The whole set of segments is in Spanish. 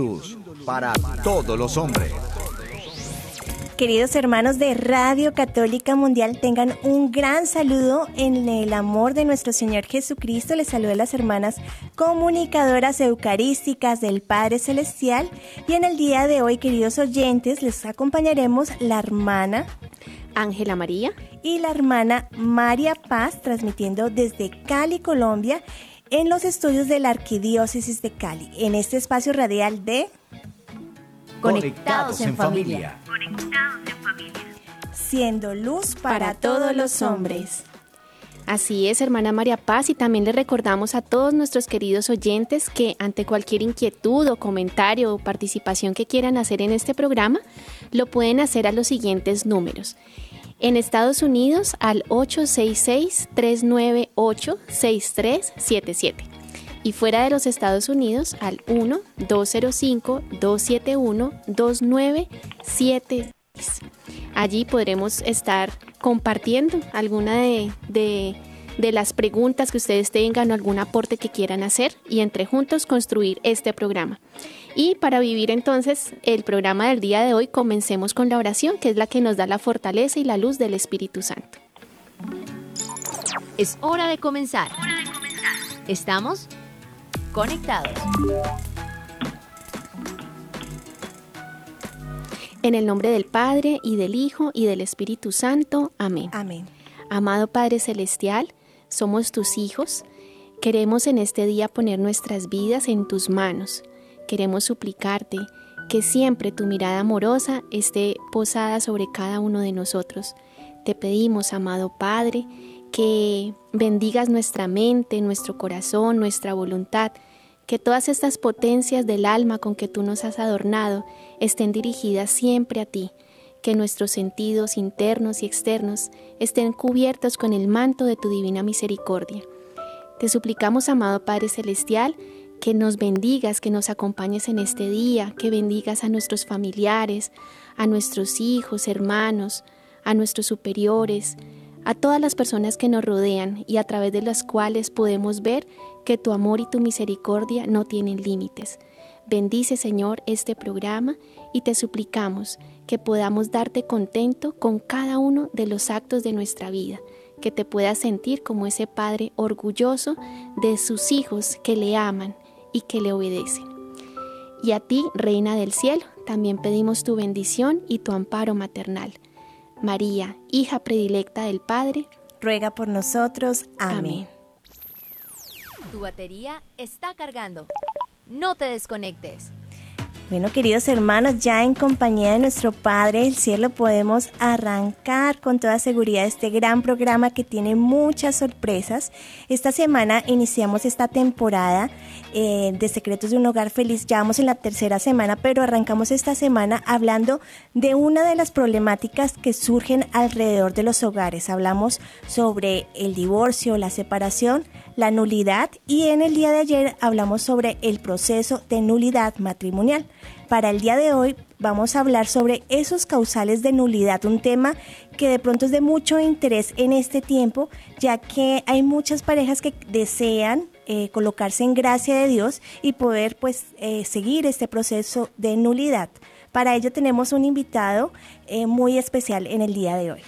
luz para todos los hombres. Queridos hermanos de Radio Católica Mundial, tengan un gran saludo en el amor de nuestro Señor Jesucristo. Les saludan las hermanas comunicadoras eucarísticas del Padre Celestial. Y en el día de hoy, queridos oyentes, les acompañaremos la hermana Ángela María y la hermana María Paz, transmitiendo desde Cali, Colombia, en los estudios de la Arquidiócesis de Cali, en este espacio radial de Conectados en familia. Siendo luz para, todos los hombres. Así es, hermana María Paz, y también le recordamos a todos nuestros queridos oyentes que ante cualquier inquietud o comentario o participación que quieran hacer en este programa, lo pueden hacer a los siguientes números. En Estados Unidos al 866-398-6377 y fuera de los Estados Unidos al 1-205-271-2976. Allí podremos estar compartiendo alguna de, de, de, las preguntas que ustedes tengan o algún aporte que quieran hacer y entre juntos construir este programa. Y para vivir entonces el programa del día de hoy, comencemos con la oración, que es la que nos da la fortaleza y la luz del Espíritu Santo. Es hora de comenzar. Estamos conectados. En el nombre del Padre y del Hijo y del Espíritu Santo. Amén. Amén. Amado Padre Celestial, somos tus hijos. Queremos en este día poner nuestras vidas en tus manos. Queremos suplicarte que siempre tu mirada amorosa esté posada sobre cada uno de nosotros. Te pedimos, amado Padre, que bendigas nuestra mente, nuestro corazón, nuestra voluntad, que todas estas potencias del alma con que tú nos has adornado estén dirigidas siempre a ti, que nuestros sentidos internos y externos estén cubiertos con el manto de tu divina misericordia. Te suplicamos, amado Padre Celestial, que nos bendigas, que nos acompañes en este día, que bendigas a nuestros familiares, a nuestros hijos, hermanos, a nuestros superiores, a todas las personas que nos rodean y a través de las cuales podemos ver que tu amor y tu misericordia no tienen límites. Bendice, Señor, este programa y te suplicamos que podamos darte contento con cada uno de los actos de nuestra vida, que te puedas sentir como ese Padre orgulloso de sus hijos que le aman y que le obedecen. Y a ti, Reina del Cielo, también pedimos tu bendición y tu amparo maternal. María, hija predilecta del Padre, ruega por nosotros. Amén. Amén. Tu batería está cargando. No te desconectes. Bueno, queridos hermanos, ya en compañía de nuestro Padre del Cielo podemos arrancar con toda seguridad este gran programa que tiene muchas sorpresas. Esta semana iniciamos esta temporada eh, de Secretos de un Hogar Feliz, ya vamos en la tercera semana, pero arrancamos esta semana hablando de una de las problemáticas que surgen alrededor de los hogares. Hablamos sobre el divorcio, la separación, la nulidad y en el día de ayer hablamos sobre el proceso de nulidad matrimonial. Para el día de hoy vamos a hablar sobre esos causales de nulidad, un tema que de pronto es de mucho interés en este tiempo, ya que hay muchas parejas que desean eh, colocarse en gracia de Dios y poder pues eh, seguir este proceso de nulidad. Para ello tenemos un invitado eh, muy especial en el día de hoy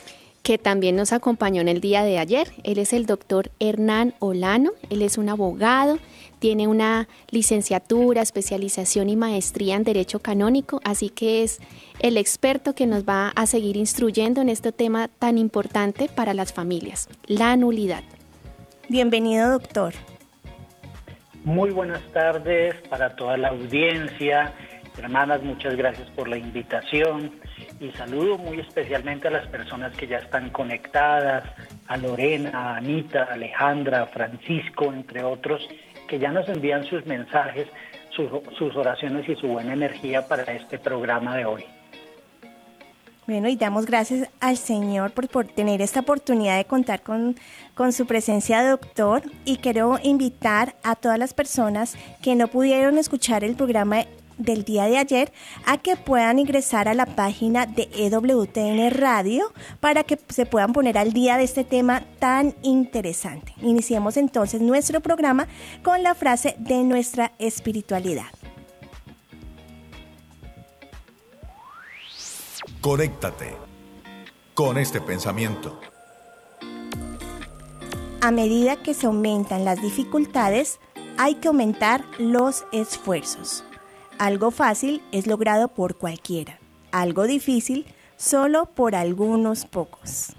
que también nos acompañó en el día de ayer. Él es el doctor Hernán Olano, él es un abogado, tiene una licenciatura, especialización y maestría en Derecho Canónico, así que es el experto que nos va a seguir instruyendo en este tema tan importante para las familias, la nulidad. Bienvenido, doctor. Muy buenas tardes para toda la audiencia. Hermanas, muchas gracias por la invitación y saludo muy especialmente a las personas que ya están conectadas, a Lorena, a Anita, a Alejandra, a Francisco, entre otros, que ya nos envían sus mensajes, sus, sus oraciones y su buena energía para este programa de hoy. Bueno, y damos gracias al Señor por, por tener esta oportunidad de contar con, con, su presencia, doctor. Y quiero invitar a todas las personas que no pudieron escuchar el programa del día de ayer a que puedan ingresar a la página de EWTN Radio para que se puedan poner al día de este tema tan interesante. Iniciemos entonces nuestro programa con la frase de nuestra espiritualidad. Conéctate con este pensamiento. A medida que se aumentan las dificultades, hay que aumentar los esfuerzos. Algo fácil es logrado por cualquiera, algo difícil solo por algunos pocos.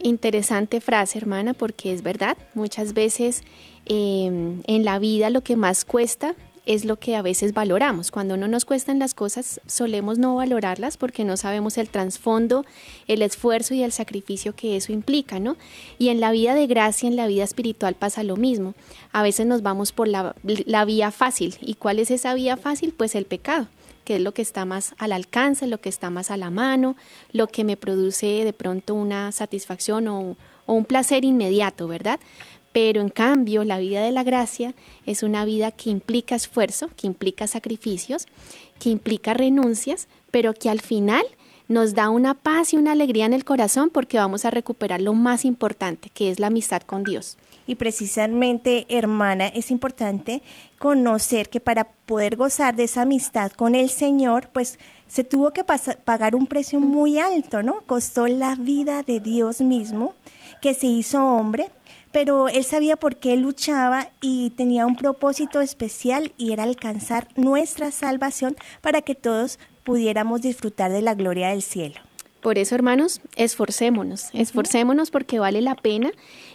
Interesante frase, hermana, porque es verdad, muchas veces em, en la vida lo que más cuesta es lo que a veces valoramos. Cuando no nos cuestan las cosas, solemos no valorarlas porque no sabemos el trasfondo, el esfuerzo y el sacrificio que eso implica, ¿no? Y en la vida de gracia, en la vida espiritual pasa lo mismo. A veces nos vamos por la, la vía fácil. ¿Y cuál es esa vía fácil? Pues el pecado que es lo que está más al alcance, lo que está más a la mano, lo que me produce de pronto una satisfacción o, o un placer inmediato, ¿verdad? Pero en cambio, la vida de la gracia es una vida que implica esfuerzo, que implica sacrificios, que implica renuncias, pero que al final nos da una paz y una alegría en el corazón porque vamos a recuperar lo más importante, que es la amistad con Dios. Y precisamente, hermana, es importante conocer que para poder gozar de esa amistad con el Señor, pues se tuvo que pagar un precio muy alto, ¿no? Costó la vida de Dios mismo, que se hizo hombre pero él sabía por qué luchaba y tenía un propósito especial y era alcanzar nuestra salvación para que todos pudiéramos disfrutar de la gloria del cielo. Por eso, hermanos, esforcémonos, esforcémonos porque vale la pena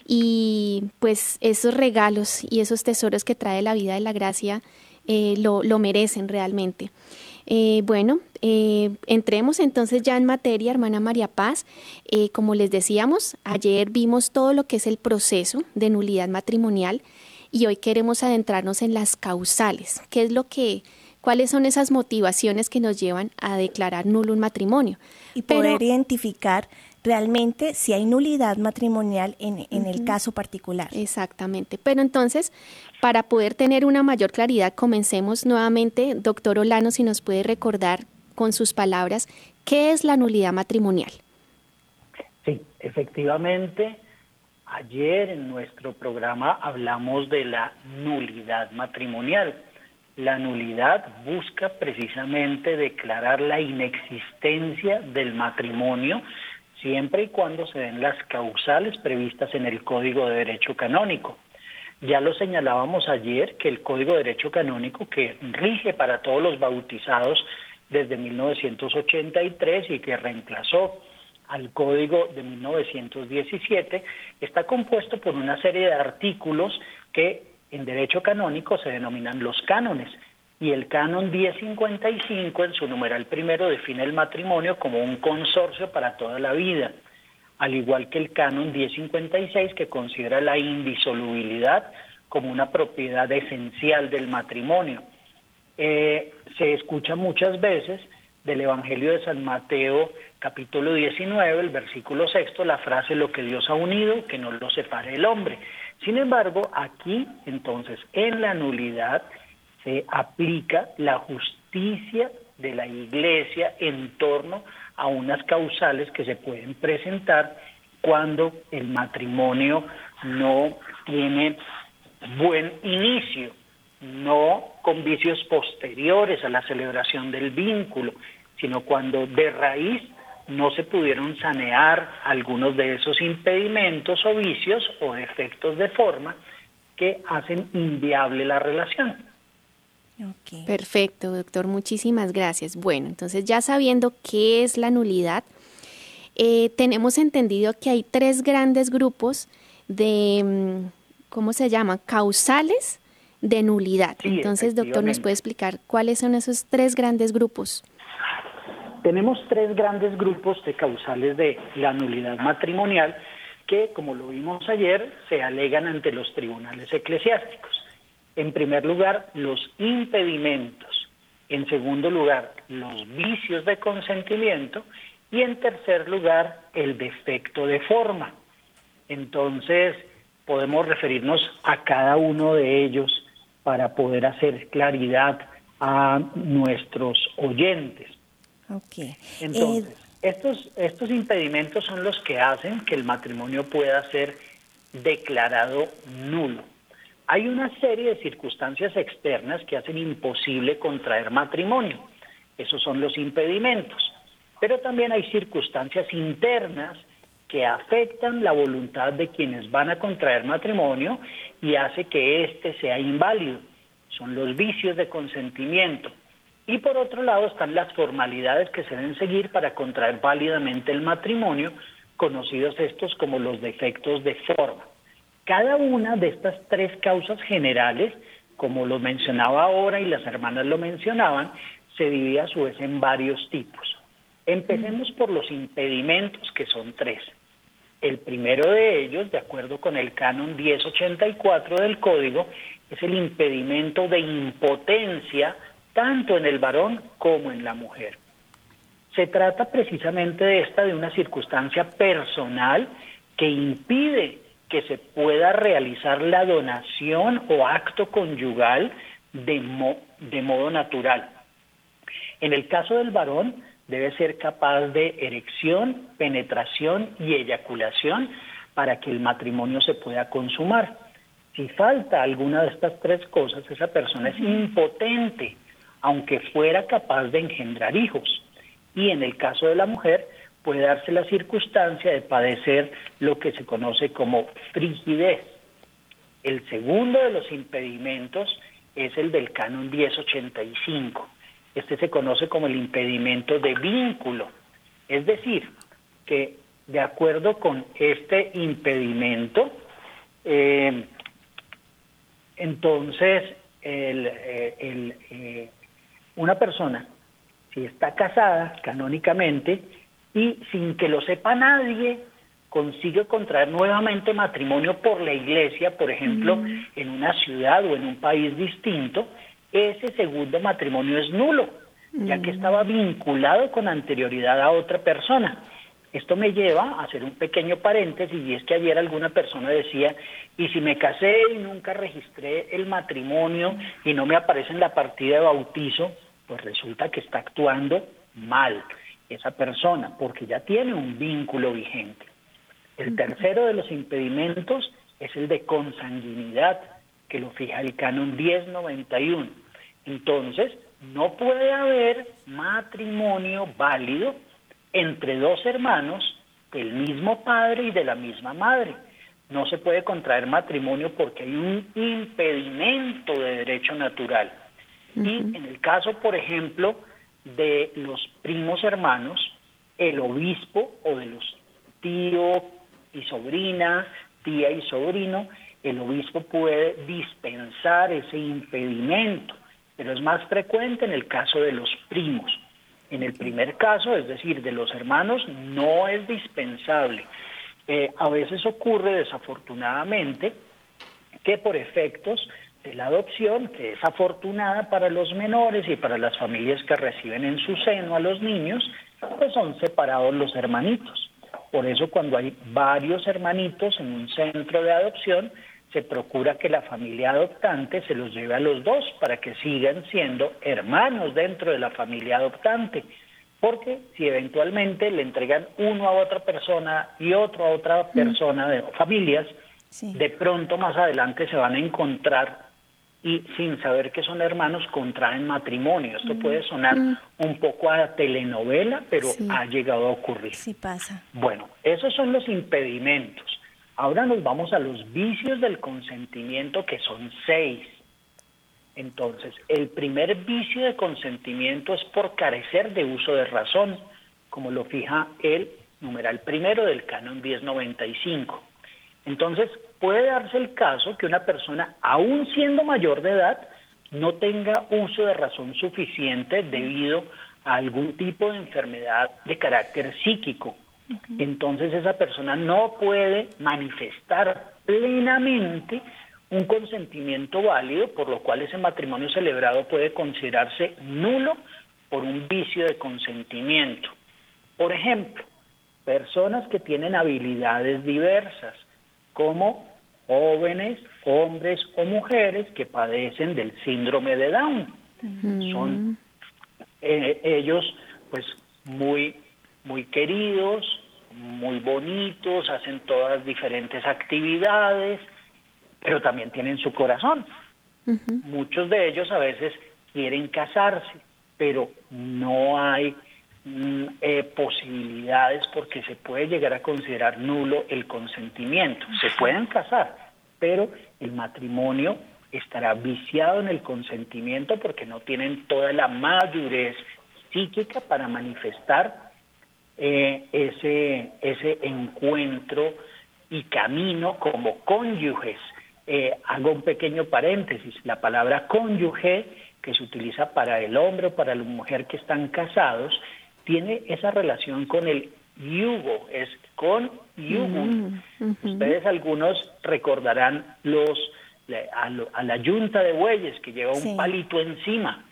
y pues esos regalos y esos tesoros que trae la vida de la gracia eh, lo, lo merecen realmente. Eh, bueno, eh, entremos entonces ya en materia, hermana María Paz. Eh, como les decíamos, ayer vimos todo lo que es el proceso de nulidad matrimonial y hoy queremos adentrarnos en las causales. ¿Qué es lo que, cuáles son esas motivaciones que nos llevan a declarar nulo un matrimonio? Y poder identificar realmente si hay nulidad matrimonial en, en el caso particular. Exactamente. Pero entonces, para poder tener una mayor claridad, comencemos nuevamente. Doctor Olano, si nos puede recordar con sus palabras, ¿qué es la nulidad matrimonial? Sí, efectivamente, ayer en nuestro programa hablamos de la nulidad matrimonial. La nulidad busca precisamente declarar la inexistencia del matrimonio siempre y cuando se den las causales previstas en el Código de Derecho Canónico. Ya lo señalábamos ayer que el Código de Derecho Canónico que rige para todos los bautizados desde 1983 y que reemplazó al Código de 1917 está compuesto por una serie de artículos que en derecho canónico se denominan los cánones. Y el canon 1055 en su numeral primero define el matrimonio como un consorcio para toda la vida, al igual que el canon 1056 que considera la indisolubilidad como una propiedad esencial del matrimonio. Eh, se escucha muchas veces del Evangelio de San Mateo capítulo 19, el versículo sexto, la frase lo que Dios ha unido, que no lo separe el hombre. Sin embargo, aquí entonces en la nulidad se aplica la justicia de la iglesia en torno a unas causales que se pueden presentar cuando el matrimonio no tiene buen inicio, no con vicios posteriores a la celebración del vínculo, sino cuando de raíz no se pudieron sanear algunos de esos impedimentos o vicios o defectos de forma que hacen inviable la relación. Perfecto, doctor. Muchísimas gracias. Bueno, entonces ya sabiendo qué es la nulidad, eh, tenemos entendido que hay tres grandes grupos de, mm, ¿cómo se llama? Causales de nulidad. entonces, doctor, ¿nos puede explicar cuáles son esos tres grandes grupos? Tenemos tres grandes grupos de causales de la nulidad matrimonial que, como lo vimos ayer, se alegan ante los tribunales eclesiásticos. En primer lugar, los impedimentos. En segundo lugar, los vicios de consentimiento. Y en tercer lugar, el defecto de forma. Entonces, podemos referirnos a cada uno de ellos para poder hacer claridad a nuestros oyentes. Okay. Entonces, eh, estos, estos impedimentos son los que hacen que el matrimonio pueda ser declarado nulo. Hay una serie de circunstancias externas que hacen imposible contraer matrimonio. Esos son los impedimentos. Pero también hay circunstancias internas que afectan la voluntad de quienes van a contraer matrimonio y hace que éste sea inválido. Son los vicios de consentimiento. Y por otro lado están las formalidades que se deben seguir para contraer válidamente el matrimonio, conocidos estos como los defectos de forma. Cada una de estas tres causas generales, como lo mencionaba ahora y las hermanas lo mencionaban, se divide a su vez en varios tipos. Empecemos por los impedimentos, que son tres. El primero de ellos, de acuerdo con el canon 1084 del Código, es el impedimento de impotencia tanto en el varón como en la mujer. Se trata precisamente de esta, de una circunstancia personal que impide que se pueda realizar la donación o acto conyugal de, de modo natural. En el caso del varón, debe ser capaz de erección, penetración y eyaculación para que el matrimonio se pueda consumar. Si falta alguna de estas tres cosas, esa persona es impotente aunque fuera capaz de engendrar hijos. Y en el caso de la mujer, puede darse la circunstancia de padecer lo que se conoce como frigidez. El segundo de los impedimentos es el del canon 1085. Este se conoce como el impedimento de vínculo. Es decir, que de acuerdo con este impedimento, eh, entonces eh, eh, una persona, si está casada canónicamente y sin que lo sepa nadie, consigue contraer nuevamente matrimonio por la iglesia, por ejemplo, mm. en una ciudad o en un país distinto, ese segundo matrimonio es nulo, ya que mm. estaba vinculado con anterioridad a otra persona. Esto me lleva a hacer un pequeño paréntesis y es que ayer alguna persona decía, y si me casé y nunca registré el matrimonio y no me aparece en la partida de bautizo, pues resulta que está actuando mal esa persona porque ya tiene un vínculo vigente. El tercero de los impedimentos es el de consanguinidad, que lo fija el canon 1091. Entonces, no puede haber matrimonio válido entre dos hermanos del mismo padre y de la misma madre. No se puede contraer matrimonio porque hay un impedimento de derecho natural. Y en el caso, por ejemplo, de los primos hermanos, el obispo o de los tío y sobrina, tía y sobrino, el obispo puede dispensar ese impedimento, pero es más frecuente en el caso de los primos. En el primer caso, es decir, de los hermanos, no es dispensable. Eh, a veces ocurre desafortunadamente que por efectos de la adopción, que es afortunada para los menores y para las familias que reciben en su seno a los niños, pues son separados los hermanitos. Por eso cuando hay varios hermanitos en un centro de adopción, se procura que la familia adoptante se los lleve a los dos para que sigan siendo hermanos dentro de la familia adoptante. Porque si eventualmente le entregan uno a otra persona y otro a otra persona de familias, de pronto más adelante se van a encontrar y sin saber que son hermanos contraen matrimonio. Esto puede sonar un poco a telenovela, pero ha llegado a ocurrir. Sí pasa. Bueno, esos son los impedimentos. Ahora nos vamos a los vicios del consentimiento, que son seis. Entonces, el primer vicio de consentimiento es por carecer de uso de razón, como lo fija el numeral primero del canon 1095. Entonces, puede darse el caso que una persona, aún siendo mayor de edad, no tenga uso de razón suficiente debido a algún tipo de enfermedad de carácter psíquico entonces esa persona no puede manifestar plenamente un consentimiento válido, por lo cual ese matrimonio celebrado puede considerarse nulo por un vicio de consentimiento. Por ejemplo, personas que tienen habilidades diversas, como jóvenes, hombres o mujeres que padecen del síndrome de Down. Son eh, ellos pues muy muy queridos, muy bonitos, hacen todas diferentes actividades, pero también tienen su corazón. Muchos de ellos a veces quieren casarse, pero no hay eh, posibilidades porque se puede llegar a considerar nulo el consentimiento. Se pueden casar, pero el matrimonio estará viciado en el consentimiento porque no tienen toda la madurez psíquica para manifestar eh, ese, ese encuentro y camino como cónyuges. Eh, hago un pequeño paréntesis, la palabra cónyuge que se utiliza para el hombre o para la mujer que están casados, tiene esa relación con el yugo, es con yugo. Mm, Ustedes algunos recordarán los a, la yunta de bueyes que lleva un palito encima.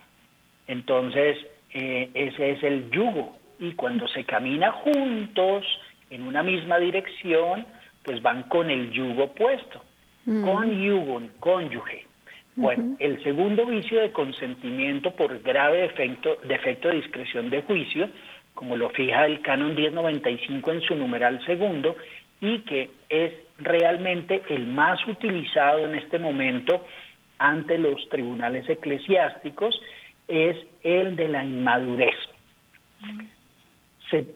Entonces, eh, ese es el yugo. Y cuando se camina juntos en una misma dirección, pues van con el yugo puesto. Mm. Con yugo, cónyuge. Bueno, el segundo vicio de consentimiento por grave defecto, defecto de discreción de juicio, como lo fija el canon 1095 en su numeral segundo, y que es realmente el más utilizado en este momento ante los tribunales eclesiásticos, es el de la inmadurez.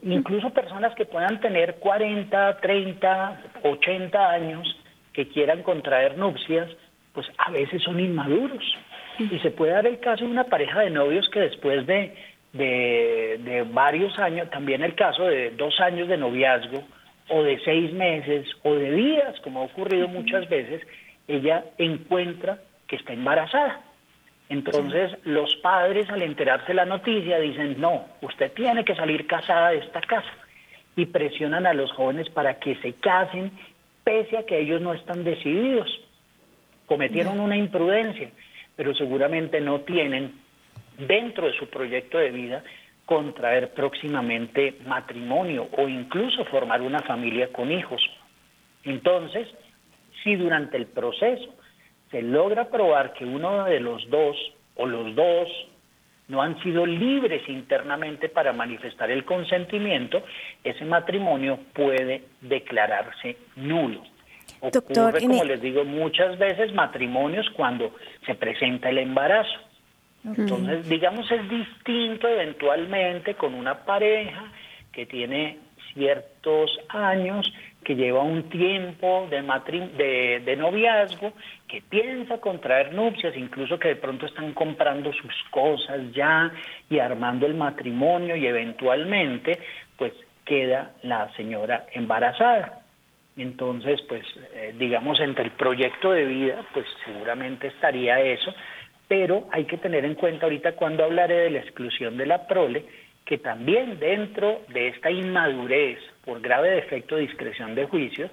incluso personas que puedan tener 40, 30, 80 años que quieran contraer nupcias, pues a veces son inmaduros. Y se puede dar el caso de una pareja de novios que después de, de, varios años, también el caso de dos años de noviazgo, o de seis meses, o de días, como ha ocurrido muchas veces, ella encuentra que está embarazada. Entonces los padres al enterarse de la noticia dicen, no, usted tiene que salir casada de esta casa. Y presionan a los jóvenes para que se casen pese a que ellos no están decididos cometieron una imprudencia, pero seguramente no tienen dentro de su proyecto de vida contraer próximamente matrimonio o incluso formar una familia con hijos. Entonces, si durante el proceso se logra probar que uno de los dos o los dos no han sido libres internamente para manifestar el consentimiento, ese matrimonio puede declararse nulo. Ocurre, como les digo muchas veces, matrimonios cuando se presenta el embarazo. Entonces, digamos, es distinto eventualmente con una pareja que tiene ciertos años, que lleva un tiempo de, de, de, noviazgo, que piensa contraer nupcias, incluso que de pronto están comprando sus cosas ya y armando el matrimonio y eventualmente pues queda la señora embarazada. Entonces, pues, eh, digamos, entre el proyecto de vida, pues seguramente estaría eso, pero hay que tener en cuenta ahorita cuando hablaré de la exclusión de la prole, que también dentro de esta inmadurez por grave defecto de discreción de juicio,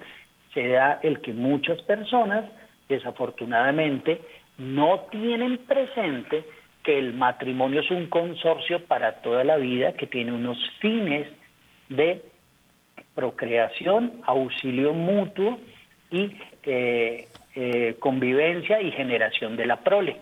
se da el que muchas personas, desafortunadamente, no tienen presente que el matrimonio es un consorcio para toda la vida, que tiene unos fines de procreación, auxilio mutuo y eh, eh, convivencia y generación de la prole.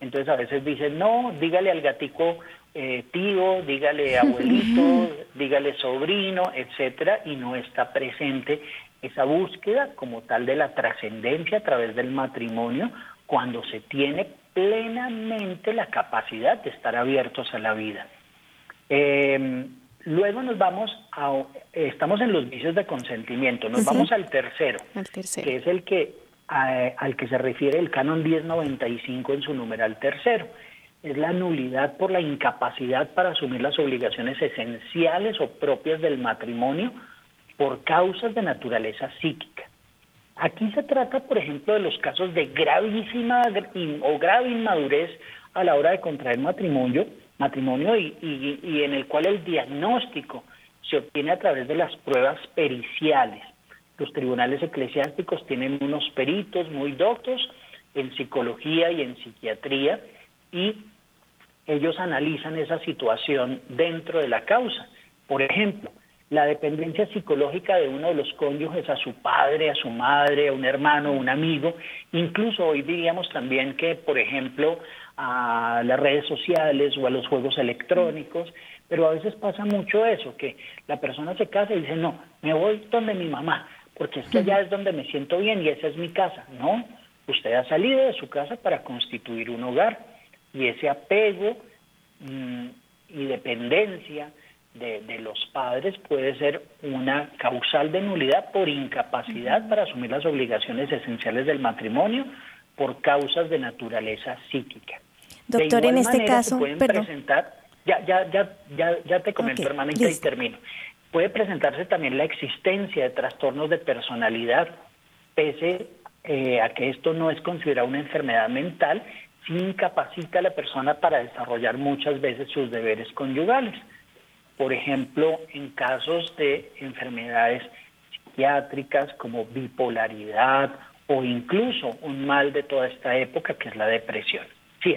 Entonces a veces dicen, no, dígale al gatico eh, tío, dígale abuelito, dígale sobrino, etcétera, y no está presente esa búsqueda como tal de la trascendencia a través del matrimonio cuando se tiene plenamente la capacidad de estar abiertos a la vida. Eh, Luego nos vamos a, estamos en los vicios de consentimiento, nos vamos al tercero, que es el que al que se refiere el canon 1095 en su numeral tercero. Es la nulidad por la incapacidad para asumir las obligaciones esenciales o propias del matrimonio por causas de naturaleza psíquica. Aquí se trata, por ejemplo, de los casos de gravísima o grave inmadurez a la hora de contraer matrimonio matrimonio y, y, en el cual el diagnóstico se obtiene a través de las pruebas periciales. Los tribunales eclesiásticos tienen unos peritos muy doctos en psicología y en psiquiatría y ellos analizan esa situación dentro de la causa. Por ejemplo, la dependencia psicológica de uno de los cónyuges a su padre, a su madre, a un hermano, a un amigo, incluso hoy diríamos también que, por ejemplo, a las redes sociales o a los juegos electrónicos, pero a veces pasa mucho eso, que la persona se casa y dice, no, me voy donde mi mamá, porque es que allá es donde me siento bien y esa es mi casa. No, usted ha salido de su casa para constituir un hogar y ese apego mm, y dependencia de, de, los padres puede ser una causal de nulidad por incapacidad para asumir las obligaciones esenciales del matrimonio por causas de naturaleza psíquica. Doctor, en este caso, pueden presentar, ya, ya, ya, ya, ya te comento, hermana, y termino. Puede presentarse también la existencia de trastornos de personalidad, pese eh, a que esto no es considerado una enfermedad mental, sí incapacita a la persona para desarrollar muchas veces sus deberes conyugales. Por ejemplo, en casos de enfermedades psiquiátricas como bipolaridad o incluso un mal de toda esta época que es la depresión. Sí.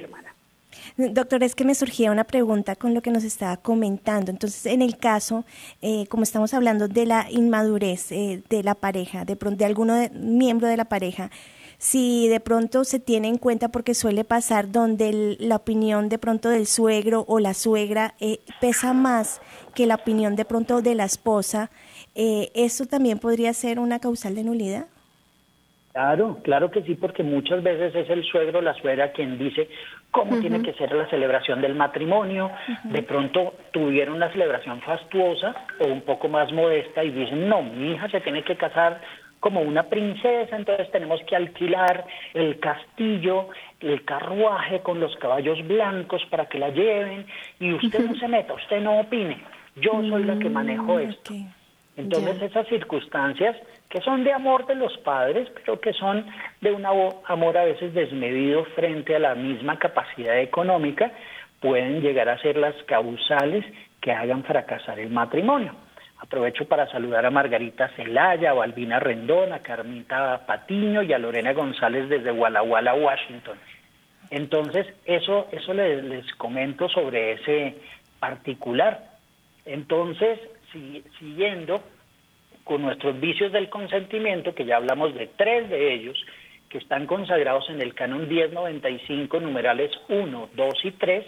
Doctor, es que me surgía una pregunta con lo que nos estaba comentando. Entonces, en el caso, eh, como estamos hablando de la inmadurez eh, de la pareja, de de alguno miembro de la pareja, si de pronto se tiene en cuenta porque suele pasar donde la opinión de pronto del suegro o la suegra eh, pesa más que la opinión de pronto de la esposa, ¿eso también podría ser una causal de nulidad? Claro, claro que sí, porque muchas veces es el suegro o la suegra quien dice cómo tiene que ser la celebración del matrimonio. De pronto tuvieron una celebración fastuosa o un poco más modesta y dicen, no, mi hija se tiene que casar como una princesa, entonces tenemos que alquilar el castillo, el carruaje con los caballos blancos para que la lleven y usted no se meta, usted no opine, yo soy la que manejo mm, esto. Entonces esas circunstancias que son de amor de los padres, pero que son de un amor a veces desmedido frente a la misma capacidad económica, pueden llegar a ser las causales que hagan fracasar el matrimonio. Aprovecho para saludar a Margarita Celaya, a Albina Rendón, a Carmita Patiño y a Lorena González desde Walla Walla, Washington. Entonces, eso, eso les comento sobre ese particular. Entonces, siguiendo con nuestros vicios del consentimiento, que ya hablamos de tres de ellos, que están consagrados en el canon 1095, numerales 1, 2 y 3,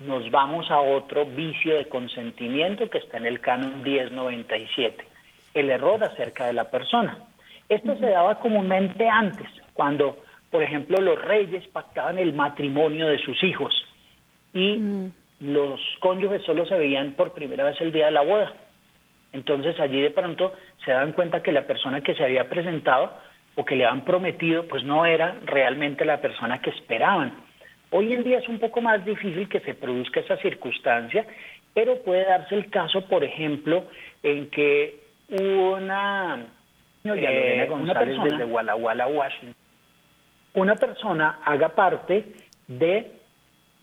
nos vamos a otro vicio de consentimiento que está en el canon 1097, el error acerca de la persona. Esto se daba comúnmente antes, cuando, por ejemplo, los reyes pactaban el matrimonio de sus hijos y los cónyuges solo se veían por primera vez el día de la boda. Entonces allí de pronto se dan cuenta que la persona que se había presentado o que le han prometido pues no era realmente la persona que esperaban. Hoy en día es un poco más difícil que se produzca esa circunstancia, pero puede darse el caso, por ejemplo, en que una, eh, una persona, desde Walla Walla, Washington, una persona haga parte de,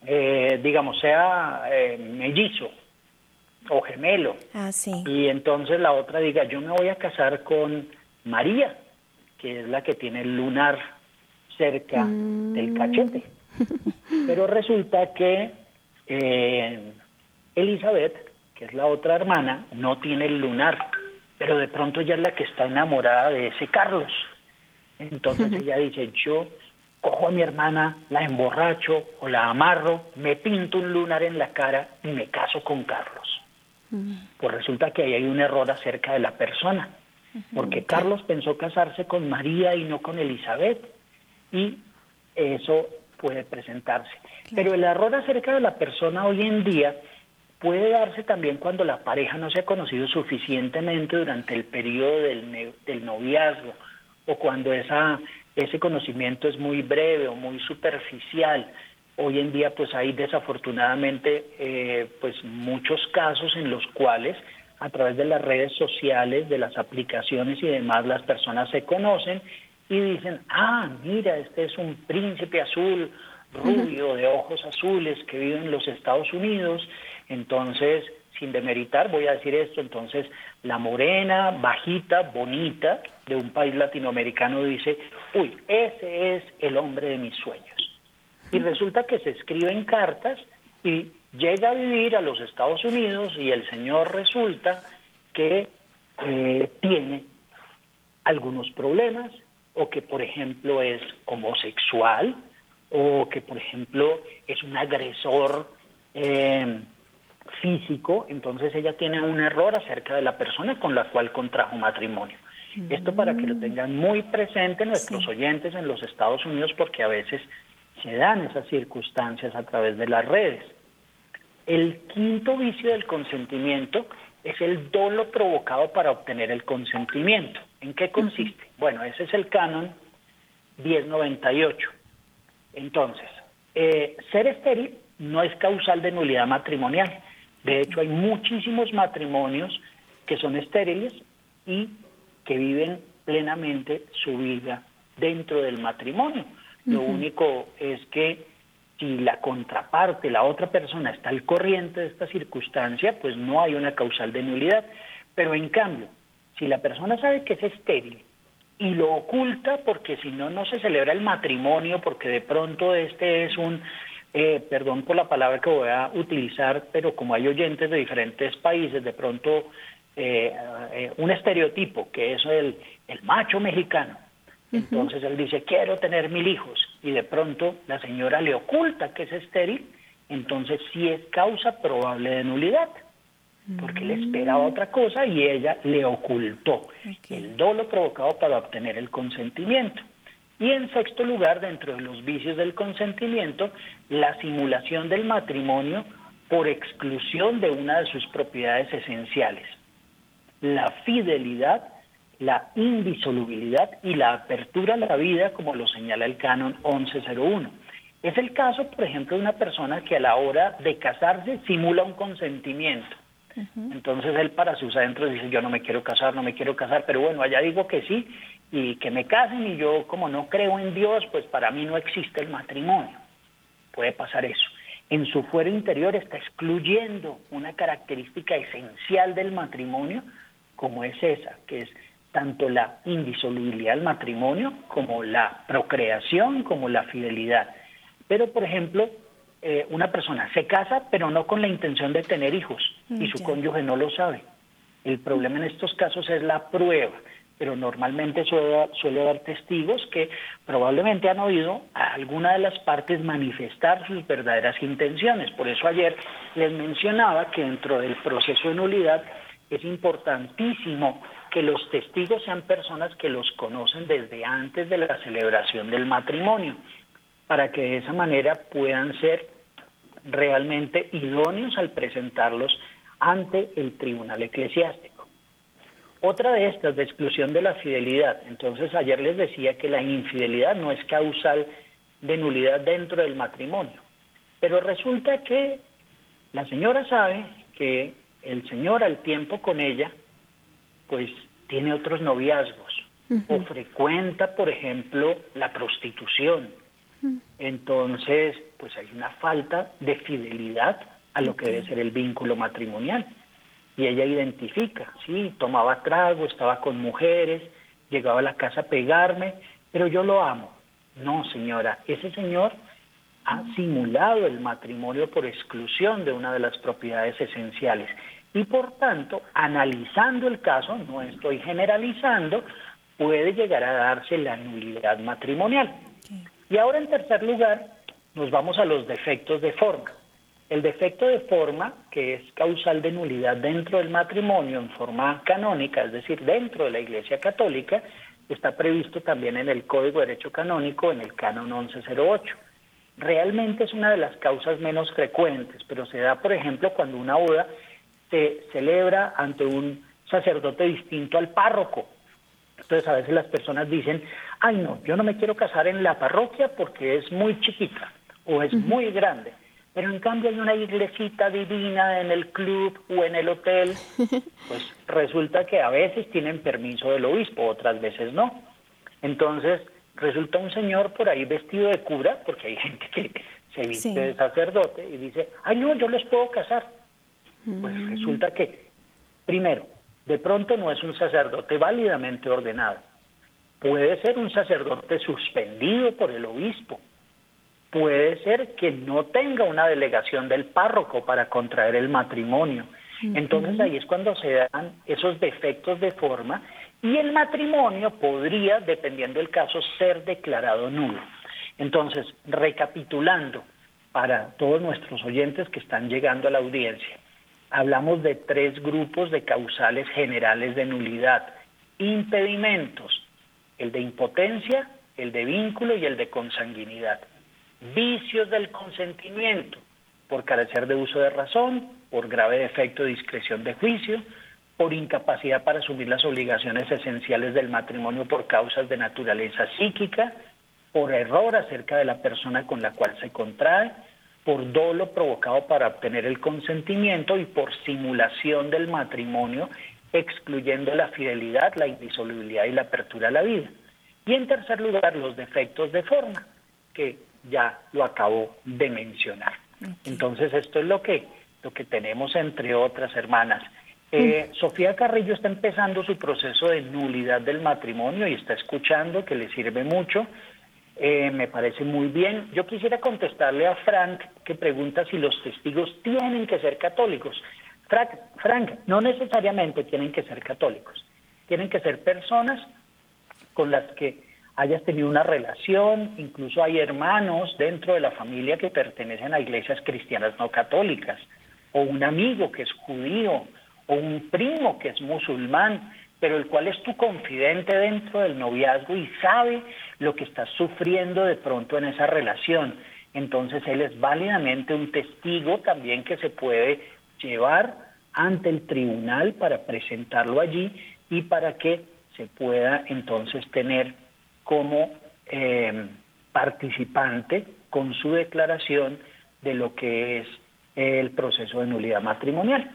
eh, digamos, sea eh, mellizo, o gemelo. Ah, sí. Y entonces la otra diga, yo me voy a casar con María, que es la que tiene el lunar cerca del mm. cachete. Pero resulta que eh, Elizabeth, que es la otra hermana, no tiene el lunar, pero de pronto ella es la que está enamorada de ese Carlos. Entonces ella dice, yo cojo a mi hermana, la emborracho o la amarro, me pinto un lunar en la cara y me caso con Carlos. Pues resulta que ahí hay un error acerca de la persona, porque Carlos pensó casarse con María y no con Elizabeth, y eso puede presentarse. Pero el error acerca de la persona hoy en día puede darse también cuando la pareja no se ha conocido suficientemente durante el periodo del, del noviazgo o cuando esa, ese conocimiento es muy breve o muy superficial Hoy en día pues hay desafortunadamente eh, pues muchos casos en los cuales a través de las redes sociales, de las aplicaciones y demás las personas se conocen y dicen, ah, mira, este es un príncipe azul, rubio, de ojos azules que vive en los Estados Unidos, entonces sin demeritar, voy a decir esto, entonces la morena, bajita, bonita de un país latinoamericano dice, uy, ese es el hombre de mis sueños y resulta que se escriben cartas y llega a vivir a los Estados Unidos y el señor resulta que eh, tiene algunos problemas o que por ejemplo es homosexual o que por ejemplo es un agresor eh, físico, entonces ella tiene un error acerca de la persona con la cual contrajo matrimonio. Esto para que lo mm. tengan muy presente nuestros oyentes en los Estados Unidos porque a veces se dan esas circunstancias a través de las redes. El quinto vicio del consentimiento es el dolo provocado para obtener el consentimiento. ¿En qué consiste? Bueno, ese es el canon 1098. Entonces, eh, ser estéril no es causal de nulidad matrimonial. De hecho, hay muchísimos matrimonios que son estériles y que viven plenamente su vida dentro del matrimonio. Lo único es que si la contraparte, la otra persona está al corriente de esta circunstancia, pues no hay una causal de nulidad. Pero en cambio, si la persona sabe que es estéril y lo oculta porque si no, no se celebra el matrimonio, porque de pronto este es un eh, perdón por la palabra que voy a utilizar, pero como hay oyentes de diferentes países, de pronto eh, eh, un estereotipo, que es el, el macho mexicano. Entonces él dice, quiero tener mil hijos, y de pronto la señora le oculta que es estéril, entonces sí es causa probable de nulidad, porque le esperaba otra cosa y ella le ocultó el dolo provocado para obtener el consentimiento. Y en sexto lugar, dentro de los vicios del consentimiento, la simulación del matrimonio por exclusión de una de sus propiedades esenciales. La fidelidad, la indisolubilidad y la apertura a la vida, como lo señala el canon 1101. Es el caso, por ejemplo, de una persona que a la hora de casarse simula un consentimiento. Entonces él para sus adentros dice, yo no me quiero casar, no me quiero casar, pero bueno, allá digo que sí y que me casen y yo como no creo en Dios, pues para mí no existe el matrimonio. Puede pasar eso. En su fuero interior está excluyendo una característica esencial del matrimonio como es esa, que es tanto la indisolubilidad del matrimonio como la procreación, como la fidelidad. Pero, por ejemplo, eh, una persona se casa, pero no con la intención de tener hijos, y su cónyuge no lo sabe. El problema en estos casos es la prueba pero normalmente suele, suele haber testigos que probablemente han oído a alguna de las partes manifestar sus verdaderas intenciones. Por eso ayer les mencionaba que dentro del proceso de nulidad es importantísimo que los testigos sean personas que los conocen desde antes de la celebración del matrimonio, para que de esa manera puedan ser realmente idóneos al presentarlos ante el tribunal eclesiástico. Otra de estas, de exclusión de la fidelidad. Entonces, ayer les decía que la infidelidad no es causal de nulidad dentro del matrimonio. Pero resulta que la señora sabe que el señor al tiempo con ella, pues tiene otros noviazgos o frecuenta, por ejemplo, la prostitución. Entonces, pues hay una falta de fidelidad a lo que debe ser el vínculo matrimonial y ella identifica, sí, tomaba trago, estaba con mujeres, llegaba a la casa a pegarme, pero yo lo amo. No, señora, ese señor ha simulado el matrimonio por exclusión de una de las propiedades esenciales. Y por tanto, analizando el caso, no estoy generalizando, puede llegar a darse la nulidad matrimonial. Y ahora, en tercer lugar, nos vamos a los defectos de forma. El defecto de forma, que es causal de nulidad dentro del matrimonio en forma canónica, es decir, dentro de la Iglesia Católica, está previsto también en el Código de Derecho Canónico, en el Canon 1108. Realmente es una de las causas menos frecuentes, pero se da, por ejemplo, cuando una boda se celebra ante un sacerdote distinto al párroco. Entonces a veces las personas dicen, ay no, yo no me quiero casar en la parroquia porque es muy chiquita o es muy grande. Pero en cambio hay una iglesita divina en el club o en el hotel, pues resulta que a veces tienen permiso del obispo, otras veces no. Entonces resulta un señor por ahí vestido de cura, porque hay gente que se viste de sacerdote y dice, ay no, yo les puedo casar. Pues mm. resulta que, primero, de pronto no es un sacerdote válidamente ordenado. Puede ser un sacerdote suspendido por el obispo puede ser que no tenga una delegación del párroco para contraer el matrimonio. Entonces ahí es cuando se dan esos defectos de forma y el matrimonio podría, dependiendo del caso, ser declarado nulo. Entonces, recapitulando para todos nuestros oyentes que están llegando a la audiencia, hablamos de tres grupos de causales generales de nulidad. Impedimentos, el de impotencia, el de vínculo y el de consanguinidad. Vicios del consentimiento, por carecer de uso de razón, por grave defecto de discreción de juicio, por incapacidad para asumir las obligaciones esenciales del matrimonio por causas de naturaleza psíquica, por error acerca de la persona con la cual se contrae, por dolo provocado para obtener el consentimiento y por simulación del matrimonio, excluyendo la fidelidad, la indisolubilidad y la apertura a la vida. Y en tercer lugar, los defectos de forma, que ya lo acabo de mencionar. Entonces, esto es lo que, lo que tenemos entre otras hermanas. Eh, Sofía Carrillo está empezando su proceso de nulidad del matrimonio y está escuchando que le sirve mucho. Eh, me parece muy bien. Yo quisiera contestarle a Frank que pregunta si los testigos tienen que ser católicos. Frank, Frank, no necesariamente tienen que ser católicos. Tienen que ser personas con las que hayas tenido una relación, incluso hay hermanos dentro de la familia que pertenecen a iglesias cristianas no católicas, o un amigo que es judío, o un primo que es musulmán, pero el cual es tu confidente dentro del noviazgo y sabe lo que estás sufriendo de pronto en esa relación. Entonces él es válidamente un testigo también que se puede llevar ante el tribunal para presentarlo allí y para que se pueda entonces tener como eh, participante con su declaración de lo que es el proceso de nulidad matrimonial.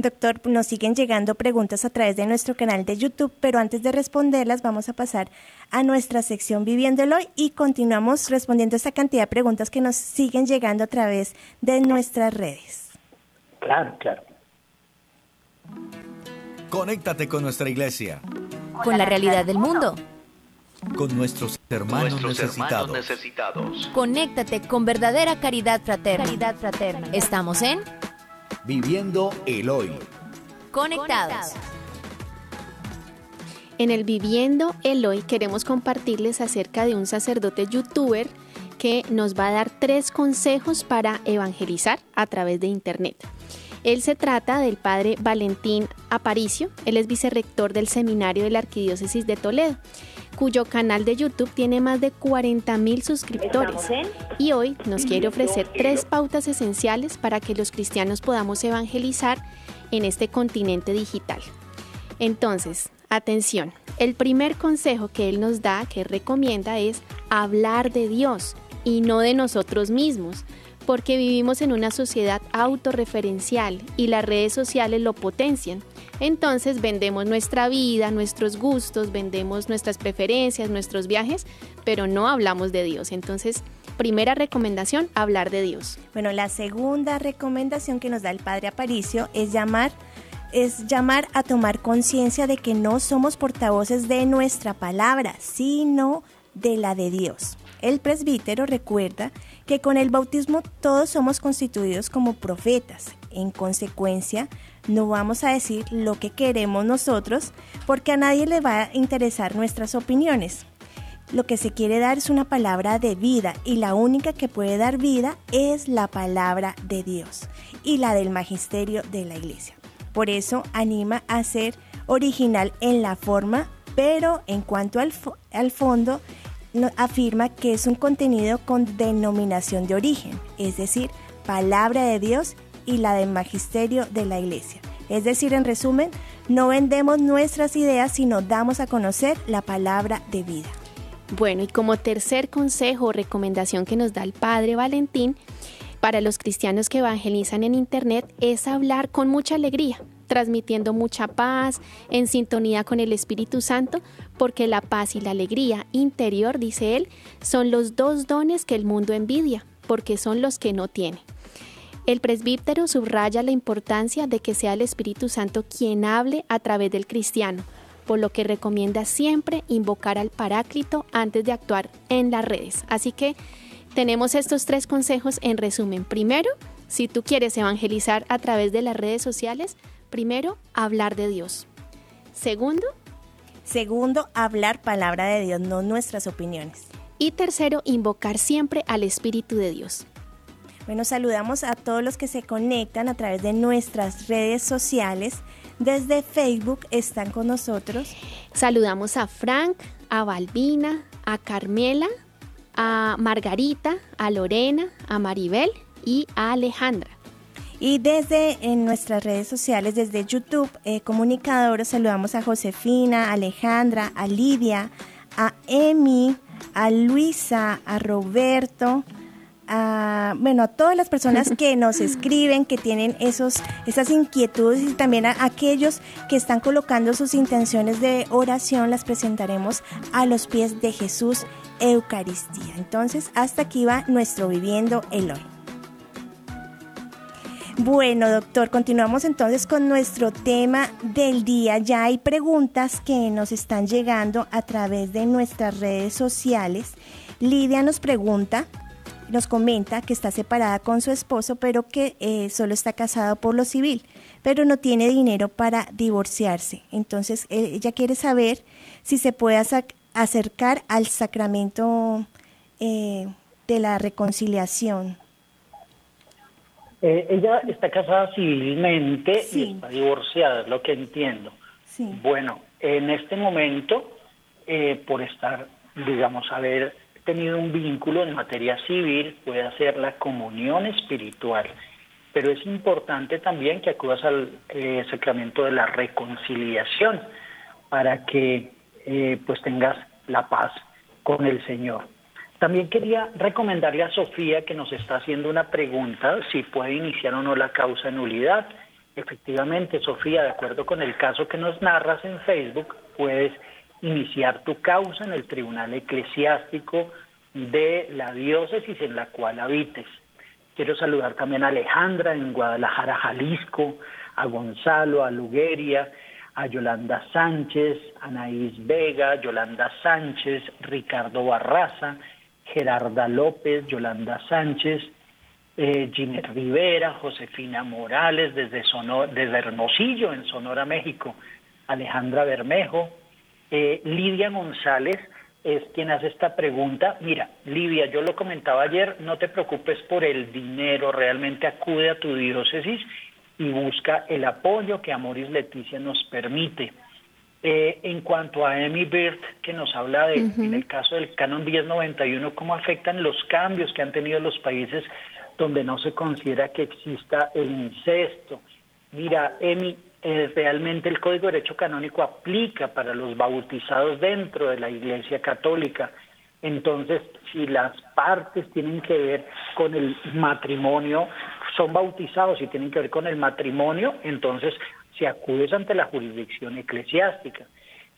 Doctor, nos siguen llegando preguntas a través de nuestro canal de YouTube, pero antes de responderlas vamos a pasar a nuestra sección Viviéndolo y continuamos respondiendo a esta cantidad de preguntas que nos siguen llegando a través de nuestras redes. Claro, claro. Conéctate con nuestra iglesia. Con la realidad del mundo. Con nuestros hermanos, necesitados. Conéctate con verdadera caridad fraterna. Caridad fraterna. Estamos en Viviendo el hoy. Conectados. En el Viviendo el Hoy queremos compartirles acerca de un sacerdote youtuber que nos va a dar tres consejos para evangelizar a través de Internet. Él se trata del padre Valentín Aparicio, él es vicerrector del seminario de la Arquidiócesis de Toledo, cuyo canal de YouTube tiene más de 40 mil suscriptores. Y hoy nos quiere ofrecer tres pautas esenciales para que los cristianos podamos evangelizar en este continente digital. Entonces, atención, el primer consejo que él nos da, que recomienda, es hablar de Dios y no de nosotros mismos porque vivimos en una sociedad autorreferencial y las redes sociales lo potencian. Entonces vendemos nuestra vida, nuestros gustos, vendemos nuestras preferencias, nuestros viajes, pero no hablamos de Dios. Entonces, primera recomendación, hablar de Dios. Bueno, la segunda recomendación que nos da el Padre Aparicio es llamar es llamar a tomar conciencia de que no somos portavoces de nuestra palabra, sino de la de Dios. El presbítero recuerda que con el bautismo todos somos constituidos como profetas. En consecuencia, no vamos a decir lo que queremos nosotros porque a nadie le va a interesar nuestras opiniones. Lo que se quiere dar es una palabra de vida y la única que puede dar vida es la palabra de Dios y la del magisterio de la iglesia. Por eso anima a ser original en la forma, pero en cuanto al, al fondo afirma que es un contenido con denominación de origen, es decir, palabra de Dios y la del magisterio de la iglesia. Es decir, en resumen, no vendemos nuestras ideas, sino damos a conocer la palabra de vida. Bueno, y como tercer consejo o recomendación que nos da el Padre Valentín para los cristianos que evangelizan en Internet es hablar con mucha alegría, transmitiendo mucha paz, en sintonía con el Espíritu Santo, porque la paz y la alegría interior, dice él, son los dos dones que el mundo envidia, porque son los que no tiene. El presbítero subraya la importancia de que sea el Espíritu Santo quien hable a través del cristiano, por lo que recomienda siempre invocar al Paráclito antes de actuar en las redes. Así que tenemos estos tres consejos en resumen. Primero, si tú quieres evangelizar a través de las redes sociales, primero, hablar de Dios. Segundo, Segundo, hablar palabra de Dios, no nuestras opiniones. Y tercero, invocar siempre al Espíritu de Dios. Bueno, saludamos a todos los que se conectan a través de nuestras redes sociales. Desde Facebook están con nosotros. Saludamos a Frank, a Balbina, a Carmela, a Margarita, a Lorena, a Maribel y a Alejandra. Y desde en nuestras redes sociales, desde YouTube, eh, comunicadores, saludamos a Josefina, a Alejandra, a Lidia, a Emi, a Luisa, a Roberto, a, bueno, a todas las personas que nos escriben, que tienen esos, esas inquietudes y también a aquellos que están colocando sus intenciones de oración, las presentaremos a los pies de Jesús Eucaristía. Entonces, hasta aquí va nuestro Viviendo el Hoy. Bueno, doctor, continuamos entonces con nuestro tema del día. Ya hay preguntas que nos están llegando a través de nuestras redes sociales. Lidia nos pregunta, nos comenta que está separada con su esposo, pero que eh, solo está casado por lo civil, pero no tiene dinero para divorciarse. Entonces, eh, ella quiere saber si se puede acercar al sacramento eh, de la reconciliación. Eh, ella está casada civilmente y está divorciada, es lo que entiendo. Bueno, en este momento, por estar, digamos, haber tenido un vínculo en materia civil, puede hacer la comunión espiritual. Pero es importante también que acudas al eh, sacramento de la reconciliación para que pues tengas la paz con el Señor. También quería recomendarle a Sofía que nos está haciendo una pregunta si puede iniciar o no la causa en nulidad. Efectivamente, Sofía, de acuerdo con el caso que nos narras en Facebook, puedes iniciar tu causa en el Tribunal Eclesiástico de la diócesis en la cual habites. Quiero saludar también a Alejandra en Guadalajara, Jalisco, a Gonzalo, a Lugueria, a Yolanda Sánchez, Anaís Vega, Yolanda Sánchez, Ricardo Barraza, Gerarda López, Yolanda Sánchez, eh, Rivera, Josefina Morales desde, desde Hermosillo, en Sonora, México, Alejandra Bermejo, eh, Lidia González es quien hace esta pregunta. Mira, Lidia, yo lo comentaba ayer, no te preocupes por el dinero, realmente acude a tu diócesis y busca el apoyo que Amoris Leticia nos permite. Eh, en cuanto a Amy Bird, que nos habla de, en el caso del Canon 1091, cómo afectan los cambios que han tenido los países donde no se considera que exista el incesto. Mira, Amy, eh, realmente el Código de Derecho Canónico aplica para los bautizados dentro de la Iglesia Católica. Entonces, si las partes tienen que ver con el matrimonio, son bautizados y tienen que ver con el matrimonio, entonces si acudes ante la jurisdicción eclesiástica.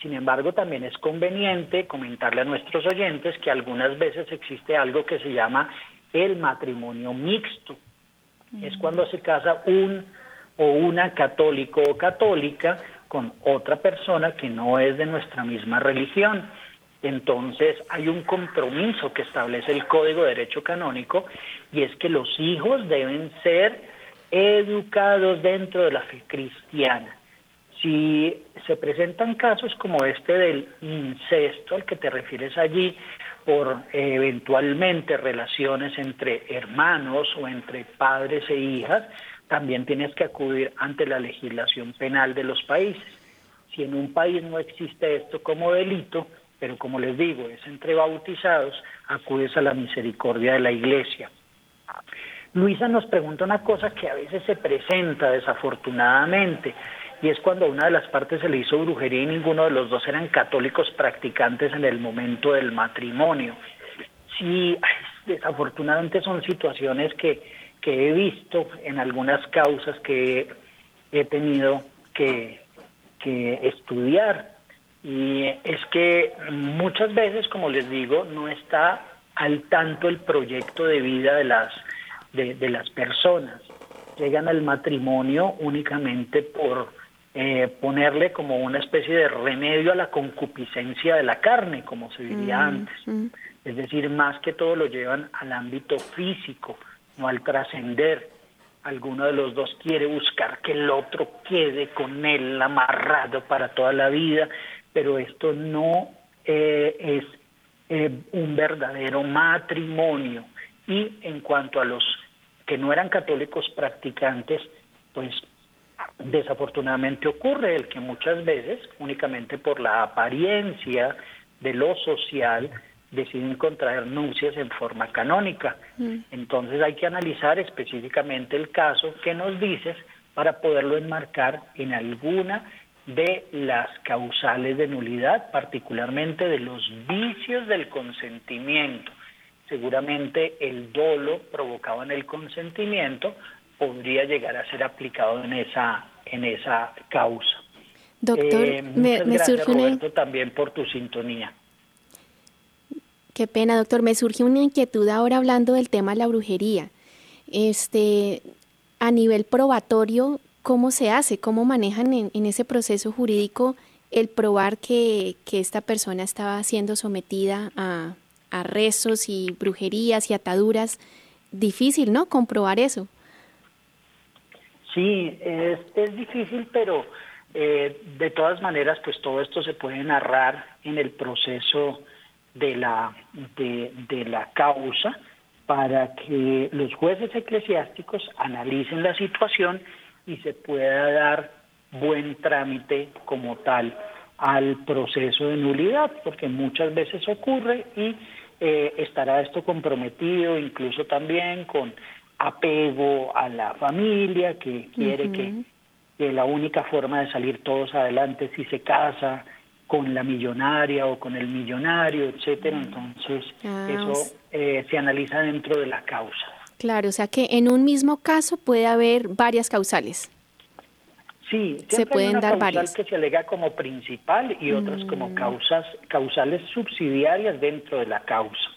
Sin embargo, también es conveniente comentarle a nuestros oyentes que algunas veces existe algo que se llama el matrimonio mixto. Es cuando se casa un o una católico o católica con otra persona que no es de nuestra misma religión. Entonces hay un compromiso que establece el Código de Derecho Canónico y es que los hijos deben ser educados dentro de la fe cristiana. Si se presentan casos como este del incesto al que te refieres allí, por eventualmente relaciones entre hermanos o entre padres e hijas, también tienes que acudir ante la legislación penal de los países. Si en un país no existe esto como delito, pero como les digo, es entre bautizados, acudes a la misericordia de la iglesia. Luisa nos pregunta una cosa que a veces se presenta desafortunadamente, y es cuando a una de las partes se le hizo brujería y ninguno de los dos eran católicos practicantes en el momento del matrimonio. Sí, desafortunadamente son situaciones que, que he visto en algunas causas que he tenido que, que estudiar. Y es que muchas veces, como les digo, no está al tanto el proyecto de vida de las de, las personas. Llegan al matrimonio únicamente por eh, ponerle como una especie de remedio a la concupiscencia de la carne, como se diría mm, antes. Mm. Es decir, más que todo lo llevan al ámbito físico, no al trascender. Alguno de los dos quiere buscar que el otro quede con él amarrado para toda la vida, pero esto no eh, es eh, un verdadero matrimonio. Y en cuanto a los que no eran católicos practicantes, pues desafortunadamente ocurre el que muchas veces, únicamente por la apariencia de lo social, deciden contraer nupcias en forma canónica. Mm. Entonces hay que analizar específicamente el caso que nos dices para poderlo enmarcar en alguna de las causales de nulidad, particularmente de los vicios del consentimiento. Seguramente el dolo provocado en el consentimiento podría llegar a ser aplicado en esa, en esa causa. Doctor, eh, me, gracias, Roberto, también por tu sintonía. Qué pena, doctor. Me surge una inquietud ahora hablando del tema de la brujería. Este, a nivel probatorio, ¿cómo se hace? ¿Cómo manejan en, ese proceso jurídico el probar que, esta persona estaba siendo sometida a, rezos y brujerías y ataduras? Difícil, ¿no? Comprobar eso. Sí, es, es difícil, pero eh, de todas maneras, pues todo esto se puede narrar en el proceso de la, de, de la causa para que los jueces eclesiásticos analicen la situación y se pueda dar buen trámite como tal al proceso de nulidad, porque muchas veces ocurre y eh, estará esto comprometido incluso también con apego a la familia que quiere que, que, la única forma de salir todos adelante si se casa con la millonaria o con el millonario, etcétera. Mm. Entonces, ah, eso eh, se analiza dentro de la causa. Claro, o sea que en un mismo caso puede haber varias causales. Sí, se pueden dar varias. que se alega como principal y otras como mm. causas causales subsidiarias dentro de la causa.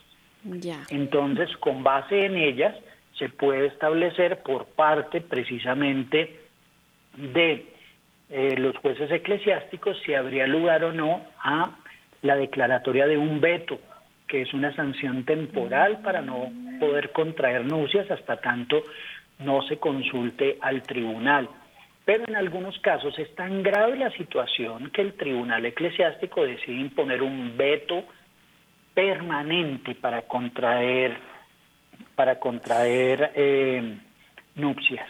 Ya. Entonces, con base en ellas se puede establecer por parte precisamente de eh, los jueces eclesiásticos si habría lugar o no a la declaratoria de un veto, que es una sanción temporal para no poder contraer nupcias hasta tanto no se consulte al tribunal. Pero en algunos casos es tan grave la situación que el tribunal eclesiástico decide imponer un veto permanente para contraer para contraer eh, nupcias.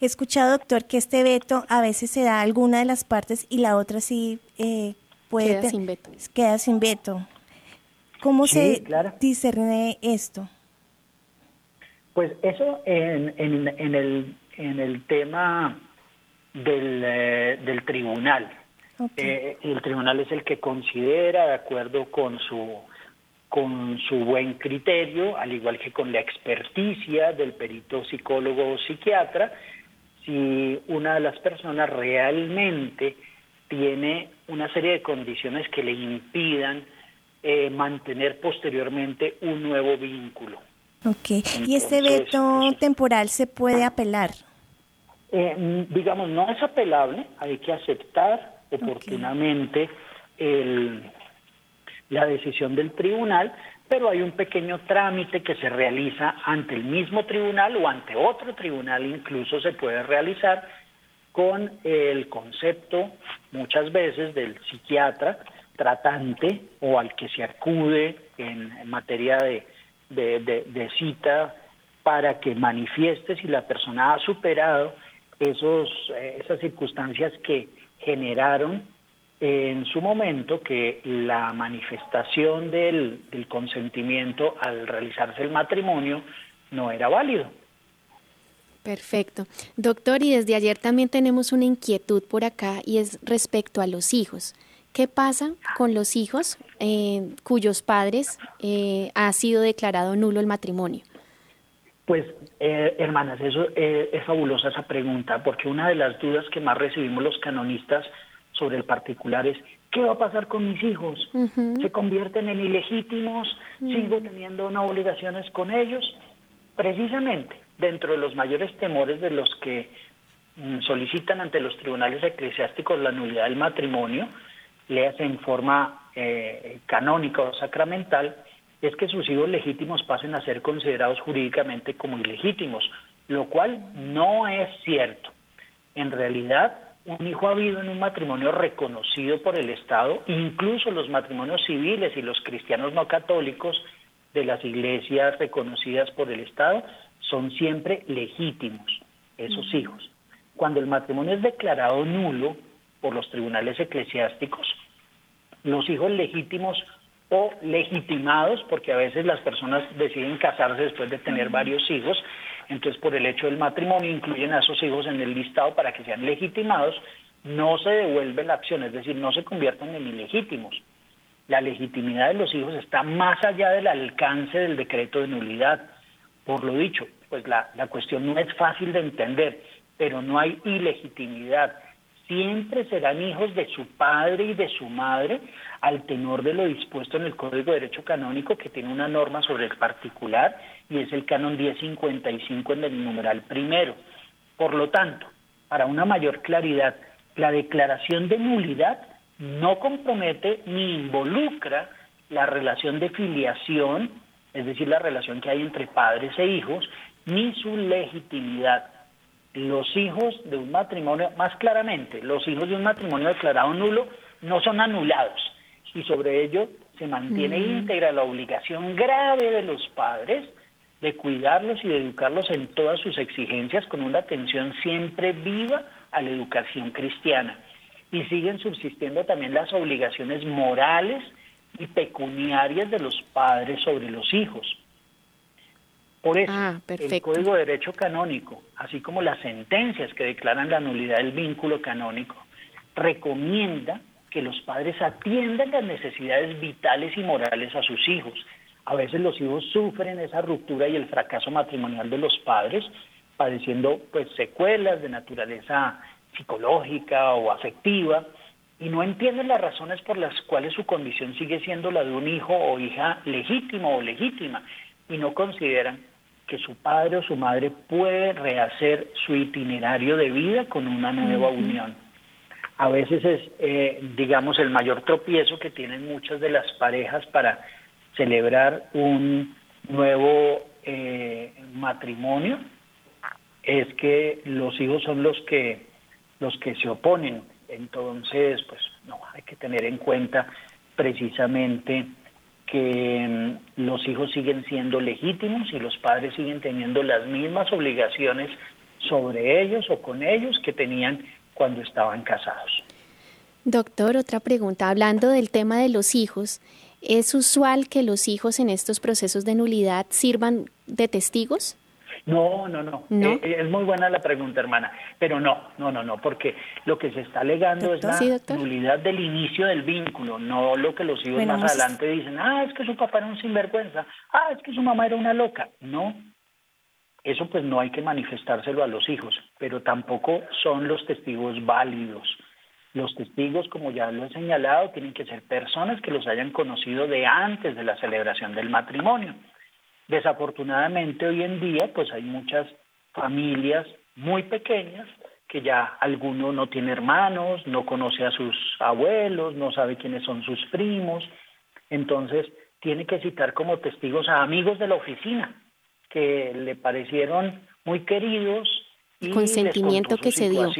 He escuchado, doctor, que este veto a veces se da a alguna de las partes y la otra sí eh, puede... Queda sin veto. Queda sin veto. ¿Cómo se discerne esto? Pues eso en, en, en, el, en el tema del, eh, del tribunal. Eh, el tribunal es el que considera, de acuerdo con su con su buen criterio, al igual que con la experticia del perito psicólogo o psiquiatra, si una de las personas realmente tiene una serie de condiciones que le impidan eh, mantener posteriormente un nuevo vínculo. Ok, ¿y este veto temporal se puede apelar? Eh, digamos, no es apelable, hay que aceptar oportunamente el la decisión del tribunal, pero hay un pequeño trámite que se realiza ante el mismo tribunal o ante otro tribunal, incluso se puede realizar con el concepto muchas veces del psiquiatra tratante o al que se acude en, materia de, de, cita para que manifieste si la persona ha superado esos, eh, esas circunstancias que generaron en su momento que la manifestación del, consentimiento al realizarse el matrimonio no era válido. Perfecto. Doctor, y desde ayer también tenemos una inquietud por acá y es respecto a los hijos. ¿Qué pasa con los hijos eh, cuyos padres eh, ha sido declarado nulo el matrimonio? Pues, eh, hermanas, eso es fabulosa esa pregunta, porque una de las dudas que más recibimos los canonistas sobre el particular es, ¿qué va a pasar con mis hijos? ¿Se convierten en ilegítimos? ¿Sigo teniendo unas obligaciones con ellos? Precisamente, dentro de los mayores temores de los que mm, solicitan ante los tribunales eclesiásticos la nulidad del matrimonio, le en forma eh, canónica o sacramental es que sus hijos legítimos pasen a ser considerados jurídicamente como ilegítimos, lo cual no es cierto. En realidad, un hijo habido en un matrimonio reconocido por el Estado, incluso los matrimonios civiles y los cristianos no católicos de las iglesias reconocidas por el Estado, son siempre legítimos, esos hijos. Cuando el matrimonio es declarado nulo por los tribunales eclesiásticos, los hijos legítimos o legitimados, porque a veces las personas deciden casarse después de tener varios hijos, entonces por el hecho del matrimonio incluyen a esos hijos en el listado para que sean legitimados, no se devuelve la acción, es decir, no se convierten en ilegítimos. La legitimidad de los hijos está más allá del alcance del decreto de nulidad. Por lo dicho, pues la, la cuestión no es fácil de entender, pero no hay ilegitimidad siempre serán hijos de su padre y de su madre al tenor de lo dispuesto en el Código de Derecho Canónico que tiene una norma sobre el particular y es el canon 1055 en el numeral primero. Por lo tanto, para una mayor claridad, la declaración de nulidad no compromete ni involucra la relación de filiación, es decir, la relación que hay entre padres e hijos, ni su legitimidad los hijos de un matrimonio, más claramente, los hijos de un matrimonio declarado nulo no son anulados y sobre ello se mantiene mm. íntegra la obligación grave de los padres de cuidarlos y de educarlos en todas sus exigencias con una atención siempre viva a la educación cristiana. Y siguen subsistiendo también las obligaciones morales y pecuniarias de los padres sobre los hijos. Por eso, ah, el Código de Derecho Canónico, así como las sentencias que declaran la nulidad del vínculo canónico, recomienda que los padres atiendan las necesidades vitales y morales a sus hijos. A veces los hijos sufren esa ruptura y el fracaso matrimonial de los padres, padeciendo pues secuelas de naturaleza psicológica o afectiva, y no entienden las razones por las cuales su condición sigue siendo la de un hijo o hija legítimo o legítima, y no consideran que su padre o su madre puede rehacer su itinerario de vida con una nueva unión. A veces es, eh, digamos, el mayor tropiezo que tienen muchas de las parejas para celebrar un nuevo eh, matrimonio, es que los hijos son los que los que se oponen. Entonces, pues no, hay que tener en cuenta precisamente que mm, los hijos siguen siendo legítimos y los padres siguen teniendo las mismas obligaciones sobre ellos o con ellos que tenían cuando estaban casados. Doctor, otra pregunta. Hablando del tema de los hijos, ¿es usual que los hijos en estos procesos de nulidad sirvan de testigos? No, no, no. Eh, eh, es muy buena la pregunta, hermana, pero no, no, no, no, porque lo que se está alegando es la nulidad del inicio del vínculo, no lo que los hijos más adelante dicen, ah, es que su papá era un sinvergüenza, ah, es que su mamá era una loca. No, eso pues no hay que manifestárselo a los hijos, pero tampoco son los testigos válidos. Los testigos, como ya lo he señalado, tienen que ser personas que los hayan conocido de antes de la celebración del matrimonio. Desafortunadamente hoy en día pues hay muchas familias muy pequeñas que ya alguno no tiene hermanos, no conoce a sus abuelos, no sabe quiénes son sus primos, entonces tiene que citar como testigos a amigos de la oficina que le parecieron muy queridos y consentimiento que se dio.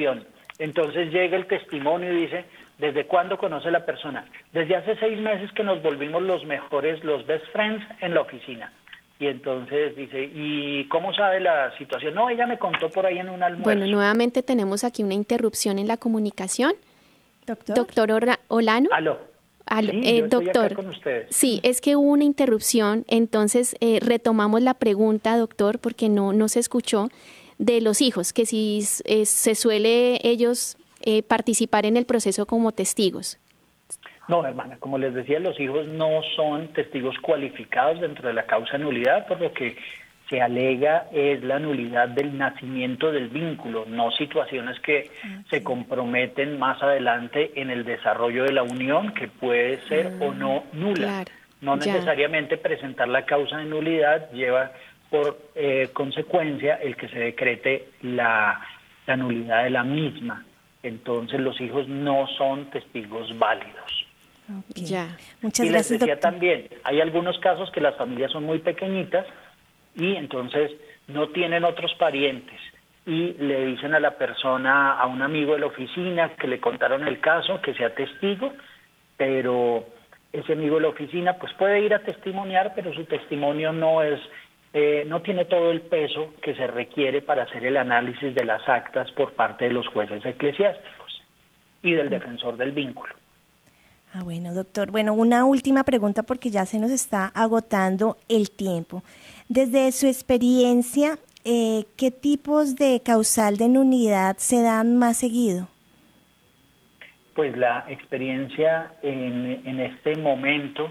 Entonces llega el testimonio y dice, ¿desde cuándo conoce la persona? Desde hace seis meses que nos volvimos los mejores, los best friends en la oficina. Y entonces dice, ¿y cómo sabe la situación? No, ella me contó por ahí en un almuerzo. Bueno, nuevamente tenemos aquí una interrupción en la comunicación. Doctor. Doctor Olano. Aló. Aló. Eh, doctor. Sí, es que hubo una interrupción, entonces eh, retomamos la pregunta, doctor, porque no, no se escuchó, de los hijos, que si eh, se suele ellos participar en el proceso como testigos. No, hermana, como les decía, los hijos no son testigos cualificados dentro de la causa nulidad, por lo que se alega es la nulidad del nacimiento del vínculo, no situaciones que se comprometen más adelante en el desarrollo de la unión, que puede ser o no nula. no necesariamente presentar la causa de nulidad lleva por eh, consecuencia el que se decrete la, la nulidad de la misma. Entonces los hijos no son testigos válidos. Ya. Muchas y gracias. Les decía también, hay algunos casos que las familias son muy pequeñitas y entonces no tienen otros parientes y le dicen a la persona, a un amigo de la oficina que le contaron el caso, que sea testigo, pero ese amigo de la oficina pues puede ir a testimoniar, pero su testimonio no es eh, no tiene todo el peso que se requiere para hacer el análisis de las actas por parte de los jueces eclesiásticos y del defensor del vínculo. Ah, bueno, doctor. Bueno, una última pregunta porque ya se nos está agotando el tiempo. Desde su experiencia, eh, ¿qué tipos de causal de nulidad se dan más seguido? Pues la experiencia en, este momento,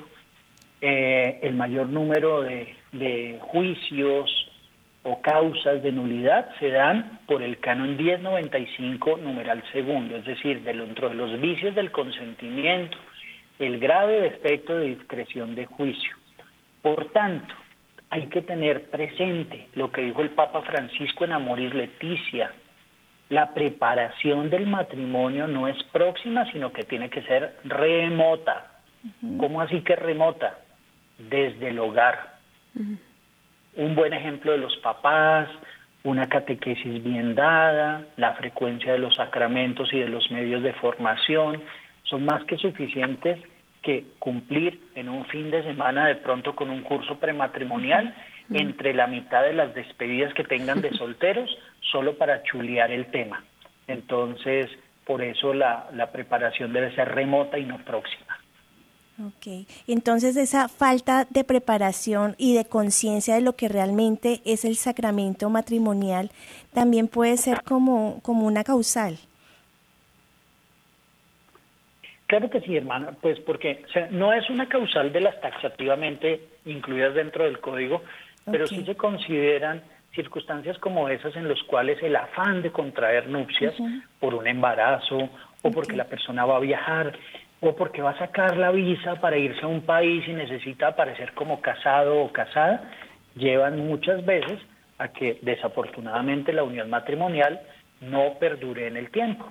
eh, el mayor número de, de juicios o causas de nulidad se dan por el canon 1095 numeral segundo, es decir, dentro de los vicios del consentimiento, el grave defecto de discreción de juicio. Por tanto, hay que tener presente lo que dijo el Papa Francisco en Amoris Leticia. La preparación del matrimonio no es próxima, sino que tiene que ser remota. ¿Cómo así que remota? Desde el hogar. Un buen ejemplo de los papás, una catequesis bien dada, la frecuencia de los sacramentos y de los medios de formación, son más que suficientes que cumplir en un fin de semana de pronto con un curso prematrimonial entre la mitad de las despedidas que tengan de solteros solo para chulear el tema. Entonces, por eso la, la preparación debe ser remota y no próxima. Ok, entonces esa falta de preparación y de conciencia de lo que realmente es el sacramento matrimonial también puede ser como, como una causal. Claro que sí, hermana, pues porque no es una causal de las taxativamente incluidas dentro del código, pero sí se consideran circunstancias como esas en las cuales el afán de contraer nupcias por un embarazo o porque la persona va a viajar o porque va a sacar la visa para irse a un país y necesita aparecer como casado o casada, llevan muchas veces a que desafortunadamente la unión matrimonial no perdure en el tiempo.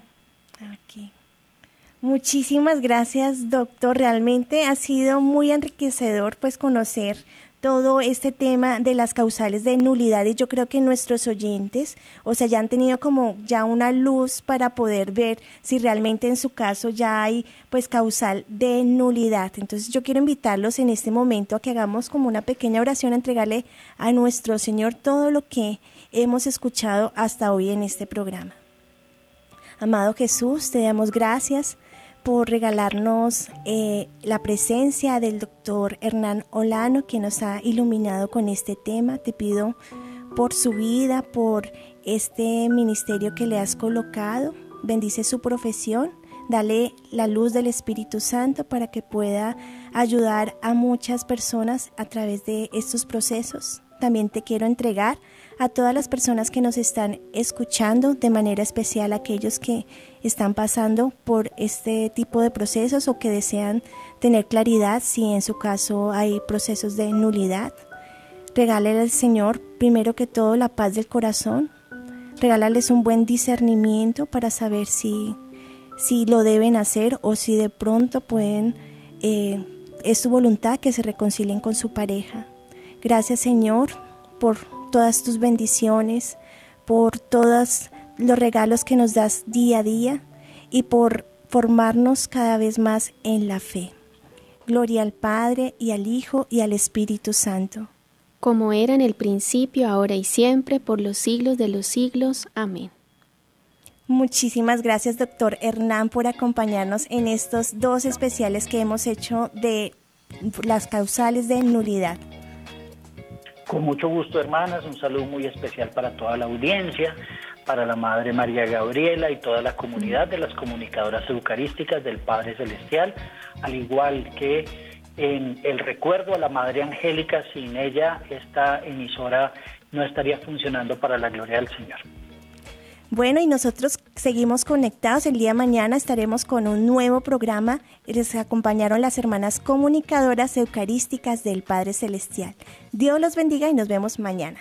Muchísimas gracias, doctor. Realmente ha sido muy enriquecedor pues conocer todo este tema de las causales de nulidad y yo creo que nuestros oyentes, o sea, ya han tenido como ya una luz para poder ver si realmente en su caso ya hay pues causal de nulidad. Entonces yo quiero invitarlos en este momento a que hagamos como una pequeña oración, a entregarle a nuestro Señor todo lo que hemos escuchado hasta hoy en este programa. Amado Jesús, te damos gracias por regalarnos eh, la presencia del doctor Hernán Olano, que nos ha iluminado con este tema. Te pido por su vida, por este ministerio que le has colocado. Bendice su profesión. Dale la luz del Espíritu Santo para que pueda ayudar a muchas personas a través de estos procesos. También te quiero entregar a todas las personas que nos están escuchando, de manera especial aquellos que están pasando por este tipo de procesos o que desean tener claridad si en su caso hay procesos de nulidad. Regálale al Señor primero que todo la paz del corazón. Regálales un buen discernimiento para saber si, si lo deben hacer o si de pronto pueden, eh, es su voluntad que se reconcilien con su pareja. Gracias Señor por todas tus bendiciones, por todos los regalos que nos das día a día y por formarnos cada vez más en la fe. Gloria al Padre y al Hijo y al Espíritu Santo. Como era en el principio, ahora y siempre, por los siglos de los siglos. Amén. Muchísimas gracias, doctor Hernán, por acompañarnos en estos dos especiales que hemos hecho de las causales de nulidad. Con mucho gusto, hermanas, un saludo muy especial para toda la audiencia, para la Madre María Gabriela y toda la comunidad de las comunicadoras eucarísticas del Padre Celestial, al igual que en el recuerdo a la Madre Angélica, sin ella esta emisora no estaría funcionando para la gloria del Señor. Bueno, y nosotros seguimos conectados. El día de mañana estaremos con un nuevo programa. Les acompañaron las hermanas comunicadoras eucarísticas del Padre Celestial. Dios los bendiga y nos vemos mañana.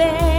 ver.